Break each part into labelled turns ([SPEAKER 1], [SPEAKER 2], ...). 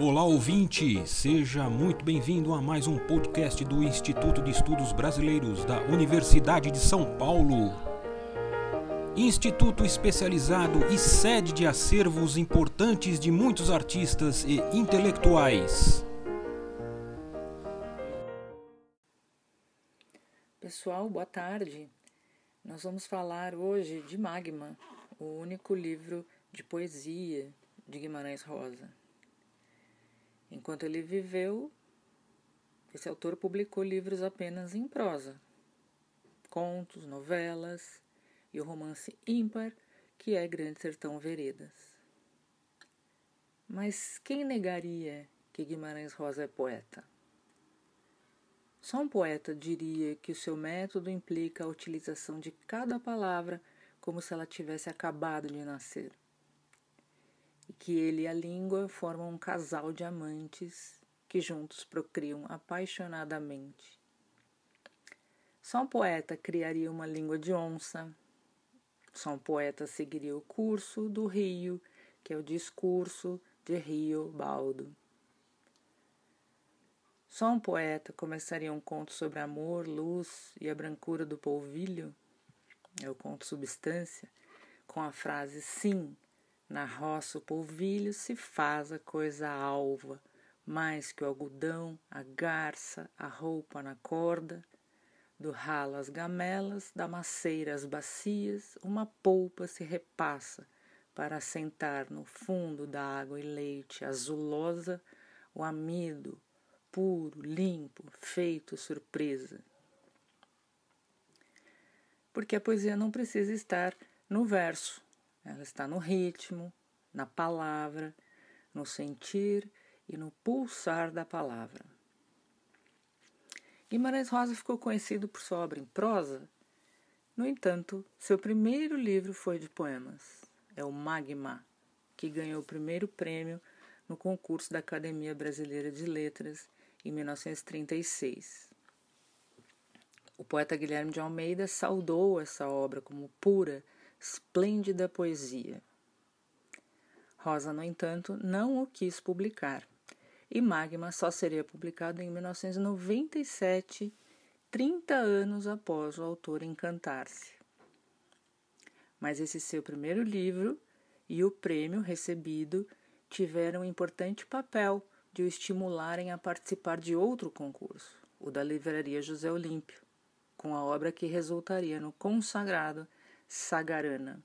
[SPEAKER 1] Olá ouvinte, seja muito bem-vindo a mais um podcast do Instituto de Estudos Brasileiros da Universidade de São Paulo. Instituto especializado e sede de acervos importantes de muitos artistas e intelectuais.
[SPEAKER 2] Pessoal, boa tarde. Nós vamos falar hoje de Magma, o único livro de poesia de Guimarães Rosa. Enquanto ele viveu, esse autor publicou livros apenas em prosa, contos, novelas e o romance ímpar que é Grande Sertão Veredas. Mas quem negaria que Guimarães Rosa é poeta? Só um poeta diria que o seu método implica a utilização de cada palavra como se ela tivesse acabado de nascer e que ele e a língua formam um casal de amantes que juntos procriam apaixonadamente. Só um poeta criaria uma língua de onça, só um poeta seguiria o curso do rio, que é o discurso de Rio Baldo. Só um poeta começaria um conto sobre amor, luz e a brancura do polvilho, é o conto Substância, com a frase sim, na roça o polvilho se faz a coisa alva, mais que o algodão, a garça, a roupa na corda, do ralo as gamelas, da maceira as bacias, uma polpa se repassa para assentar no fundo da água e leite azulosa o amido, puro, limpo, feito surpresa. Porque a poesia não precisa estar no verso, ela está no ritmo, na palavra, no sentir e no pulsar da palavra. Guimarães Rosa ficou conhecido por sua obra em prosa. No entanto, seu primeiro livro foi de poemas. É o Magma, que ganhou o primeiro prêmio no concurso da Academia Brasileira de Letras em 1936. O poeta Guilherme de Almeida saudou essa obra como pura esplêndida poesia. Rosa, no entanto, não o quis publicar, e Magma só seria publicado em 1997, 30 anos após o autor encantar-se. Mas esse seu primeiro livro e o prêmio recebido tiveram um importante papel de o estimularem a participar de outro concurso, o da Livraria José Olímpio, com a obra que resultaria no consagrado Sagarana.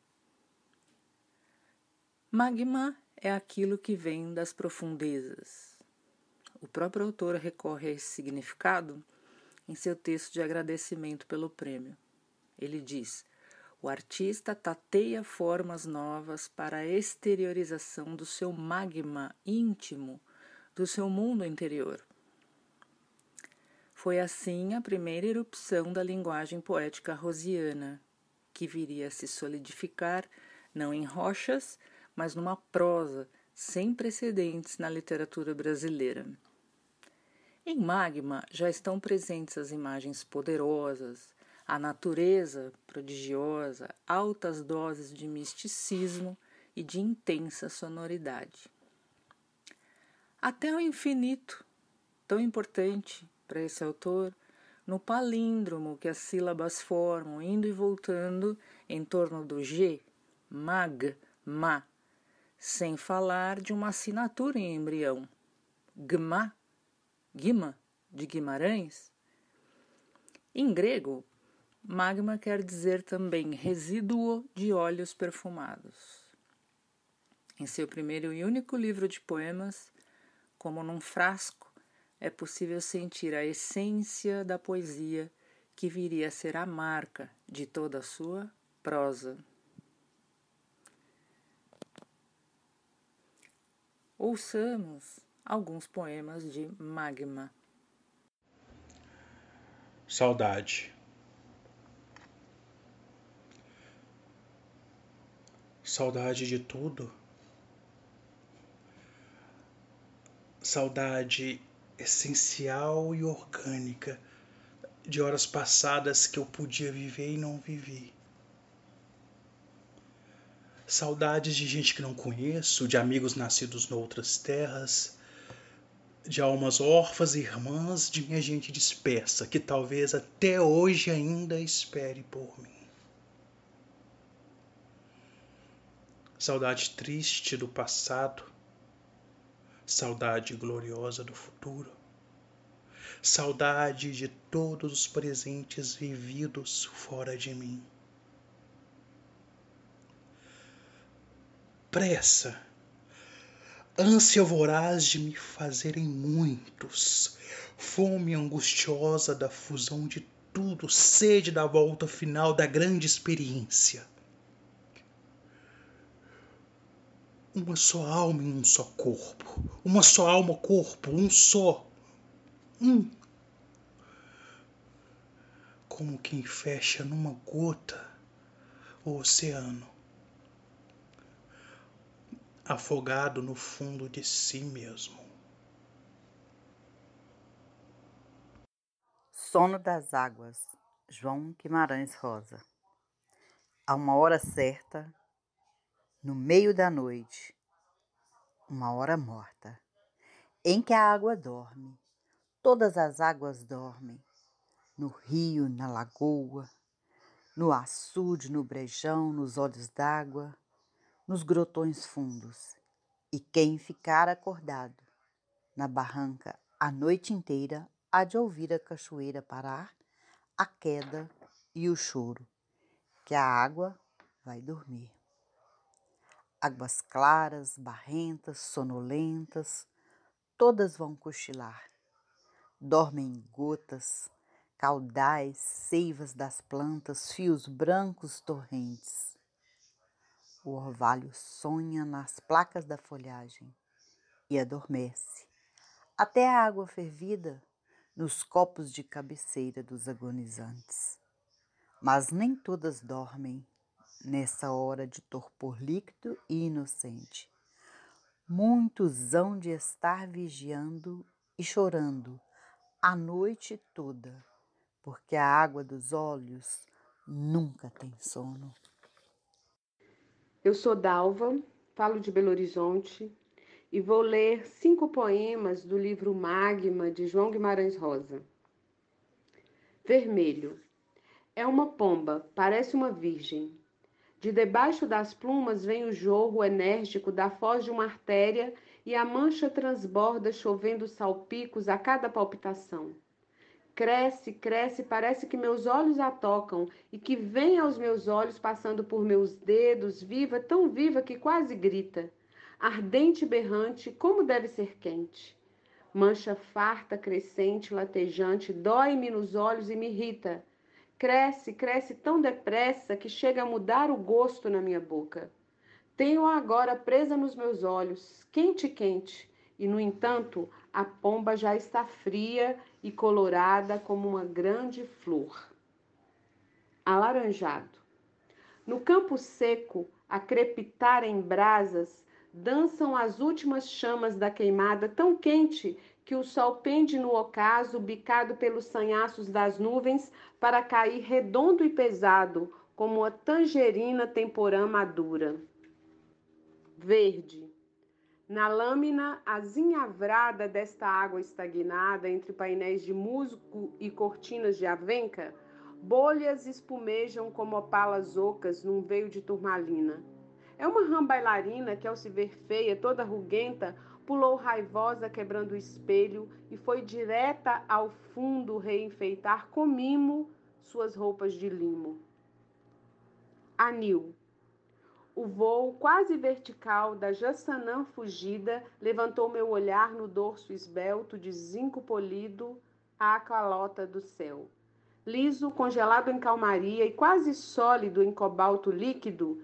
[SPEAKER 2] Magma é aquilo que vem das profundezas. O próprio autor recorre a esse significado em seu texto de agradecimento pelo prêmio. Ele diz: o artista tateia formas novas para a exteriorização do seu magma íntimo, do seu mundo interior. Foi assim a primeira erupção da linguagem poética rosiana, que viria a se solidificar não em rochas, mas numa prosa sem precedentes na literatura brasileira. Em Magma já estão presentes as imagens poderosas, a natureza prodigiosa, altas doses de misticismo e de intensa sonoridade. Até o infinito, tão importante para esse autor, no palíndromo que as sílabas formam, indo e voltando em torno do G, mag, ma, sem falar de uma assinatura em embrião, gma, gima, de Guimarães. Em grego, magma quer dizer também resíduo de óleos perfumados. Em seu primeiro e único livro de poemas, como num frasco, é possível sentir a essência da poesia que viria a ser a marca de toda a sua prosa. Ouçamos alguns poemas de Magma.
[SPEAKER 3] Saudade. Saudade de tudo. Saudade essencial e orgânica de horas passadas que eu podia viver e não vivi. Saudades de gente que não conheço, de amigos nascidos noutras terras, de almas órfãs e irmãs de minha gente dispersa, que talvez até hoje ainda espere por mim. Saudade triste do passado, saudade gloriosa do futuro, saudade de todos os presentes vividos fora de mim. Pressa ânsia voraz de me fazerem muitos, fome angustiosa da fusão de tudo, sede da volta final da grande experiência. Uma só alma em um só corpo, uma só alma, corpo, um só, um. Como quem fecha numa gota o oceano afogado no fundo de si mesmo.
[SPEAKER 4] Sono das Águas, João Guimarães Rosa. A uma hora certa, no meio da noite, uma hora morta, em que a água dorme, todas as águas dormem, no rio, na lagoa, no açude, no brejão, nos olhos d'água, nos grotões fundos, e quem ficar acordado na barranca a noite inteira há de ouvir a cachoeira parar, a queda e o choro, que a água vai dormir. Águas claras, barrentas, sonolentas, todas vão cochilar. Dormem gotas, caudais, seivas das plantas, fios brancos torrentes o orvalho sonha nas placas da folhagem e adormece, até a água fervida nos copos de cabeceira dos agonizantes. Mas nem todas dormem nessa hora de torpor líquido e inocente. Muitos hão de estar vigiando e chorando a noite toda, porque a água dos olhos nunca tem sono.
[SPEAKER 5] Eu sou Dalva, falo de Belo Horizonte e vou ler cinco poemas do livro Magma de João Guimarães Rosa. Vermelho. É uma pomba, parece uma virgem. De debaixo das plumas vem o jorro enérgico da foz de uma artéria e a mancha transborda chovendo salpicos a cada palpitação. Cresce, cresce, parece que meus olhos a tocam e que vem aos meus olhos passando por meus dedos, viva, tão viva que quase grita. Ardente berrante, como deve ser quente. Mancha farta, crescente, latejante, dói-me nos olhos e me irrita. Cresce, cresce tão depressa que chega a mudar o gosto na minha boca. Tenho-a agora presa nos meus olhos, quente, quente, e no entanto a pomba já está fria e colorada como uma grande flor. Alaranjado. No campo seco, a crepitar em brasas, dançam as últimas chamas da queimada tão quente que o sol pende no ocaso, bicado pelos sanhaços das nuvens, para cair redondo e pesado, como a tangerina temporã madura. Verde. Na lâmina azinhavrada desta água estagnada entre painéis de musgo e cortinas de avenca, bolhas espumejam como opalas ocas num veio de turmalina. É uma rã bailarina que, ao se ver feia, toda ruguenta, pulou raivosa quebrando o espelho e foi direta ao fundo reenfeitar com mimo suas roupas de limo. Anil. O voo quase vertical da Jassanã fugida levantou meu olhar no dorso esbelto de zinco polido à calota do céu. Liso, congelado em calmaria e quase sólido em cobalto líquido,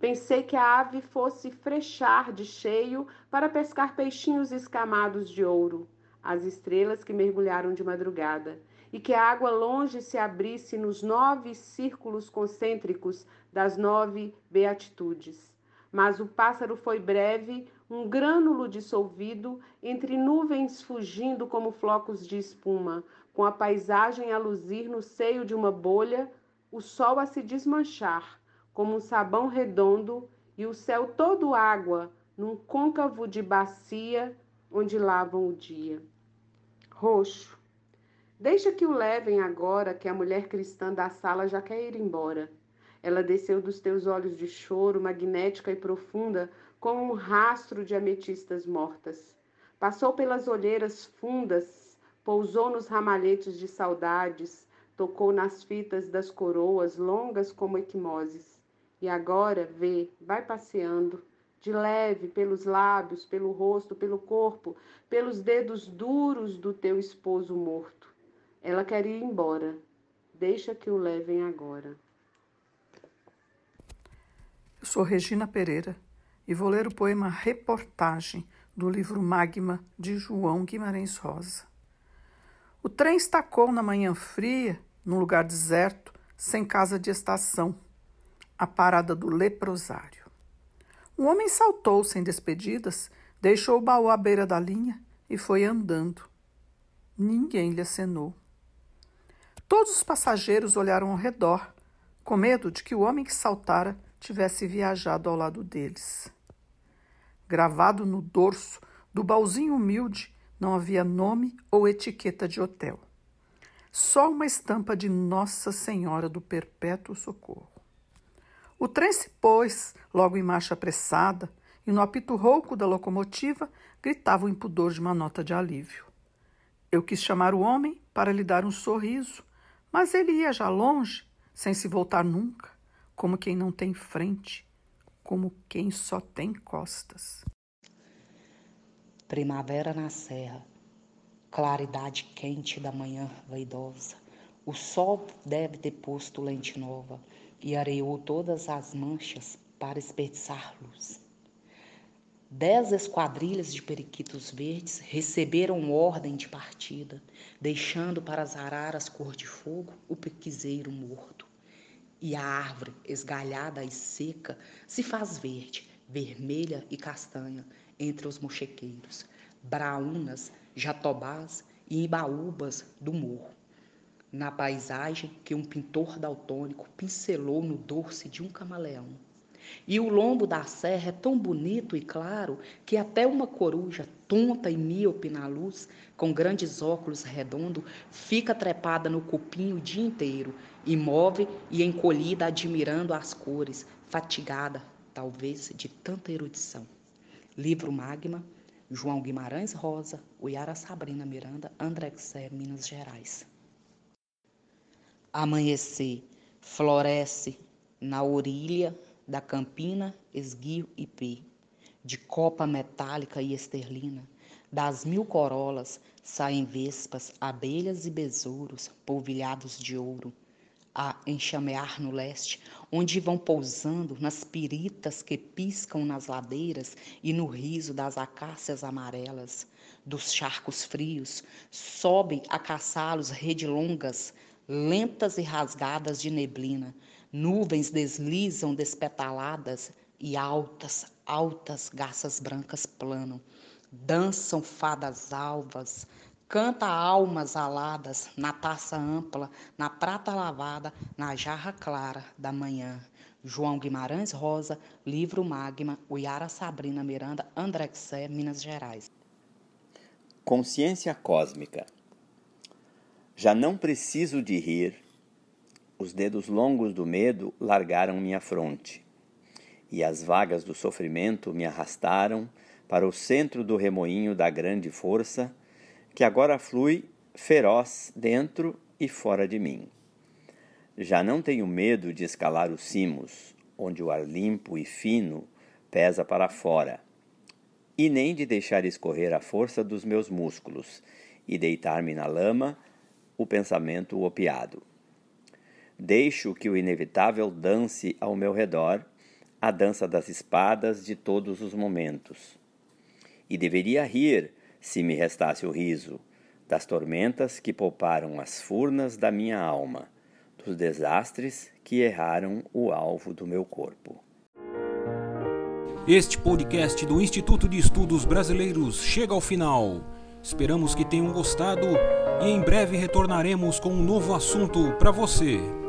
[SPEAKER 5] pensei que a ave fosse frechar de cheio para pescar peixinhos escamados de ouro, as estrelas que mergulharam de madrugada e que a água longe se abrisse nos nove círculos concêntricos das nove beatitudes. Mas o pássaro foi breve, um grânulo dissolvido, entre nuvens fugindo como flocos de espuma, com a paisagem a luzir no seio de uma bolha, o sol a se desmanchar, como um sabão redondo, e o céu todo água, num côncavo de bacia, onde lavam o dia. Roxo. Deixa que o levem agora, que a mulher cristã da sala já quer ir embora. Ela desceu dos teus olhos de choro, magnética e profunda, como um rastro de ametistas mortas. Passou pelas olheiras fundas, pousou nos ramalhetes de saudades, tocou nas fitas das coroas longas como equimoses. E agora, vê, vai passeando, de leve, pelos lábios, pelo rosto, pelo corpo, pelos dedos duros do teu esposo morto. Ela quer ir embora. Deixa que o levem agora.
[SPEAKER 6] Eu sou Regina Pereira e vou ler o poema Reportagem do livro Magma de João Guimarães Rosa. O trem estacou na manhã fria, num lugar deserto, sem casa de estação, a parada do leprosário. Um homem saltou sem despedidas, deixou o baú à beira da linha e foi andando. Ninguém lhe acenou. Todos os passageiros olharam ao redor, com medo de que o homem que saltara tivesse viajado ao lado deles. Gravado no dorso do baúzinho humilde não havia nome ou etiqueta de hotel. Só uma estampa de Nossa Senhora do Perpétuo Socorro. O trem se pôs, logo em marcha apressada, e no apito rouco da locomotiva gritava o impudor de uma nota de alívio. Eu quis chamar o homem para lhe dar um sorriso, mas ele ia já longe, sem se voltar nunca como quem não tem frente, como quem só tem costas.
[SPEAKER 7] Primavera na serra, claridade quente da manhã vaidosa. O sol deve ter posto lente nova e areou todas as manchas para esperdiçar luz. Dez esquadrilhas de periquitos verdes receberam ordem de partida, deixando para as araras cor de fogo o pequiseiro morto e a árvore, esgalhada e seca, se faz verde, vermelha e castanha entre os mochequeiros, braunas, jatobás e ibaúbas do morro. Na paisagem que um pintor daltônico pincelou no dorso de um camaleão. E o lombo da serra é tão bonito e claro que até uma coruja tonta e míope na luz, com grandes óculos redondos, fica trepada no cupim o dia inteiro, imóvel e encolhida, admirando as cores, fatigada, talvez, de tanta erudição. Livro Magma, João Guimarães Rosa, Uiara Sabrina Miranda, Andrexé, Minas Gerais. Amanhecer, floresce na orilha da campina, esguio e pê, de copa metálica e esterlina, das mil corolas saem vespas, abelhas e besouros polvilhados de ouro, a enxamear no leste, onde vão pousando nas piritas que piscam nas ladeiras e no riso das acácias amarelas, dos charcos frios, sobem a caçá-los redilongas, lentas e rasgadas de neblina, nuvens deslizam despetaladas e altas, altas garças brancas planam, dançam fadas alvas, Canta almas aladas na taça ampla, na prata lavada, na jarra clara da manhã. João Guimarães Rosa, livro Magma, Uiara Sabrina Miranda, Andrexé, Minas Gerais.
[SPEAKER 8] Consciência cósmica. Já não preciso de rir. Os dedos longos do medo largaram minha fronte, e as vagas do sofrimento me arrastaram para o centro do remoinho da grande força que agora flui feroz dentro e fora de mim. Já não tenho medo de escalar os cimos, onde o ar limpo e fino pesa para fora, e nem de deixar escorrer a força dos meus músculos e deitar-me na lama o pensamento opiado. Deixo que o inevitável dance ao meu redor a dança das espadas de todos os momentos. E deveria rir se me restasse o riso, das tormentas que pouparam as furnas da minha alma, dos desastres que erraram o alvo do meu corpo.
[SPEAKER 1] Este podcast do Instituto de Estudos Brasileiros chega ao final. Esperamos que tenham gostado e em breve retornaremos com um novo assunto para você.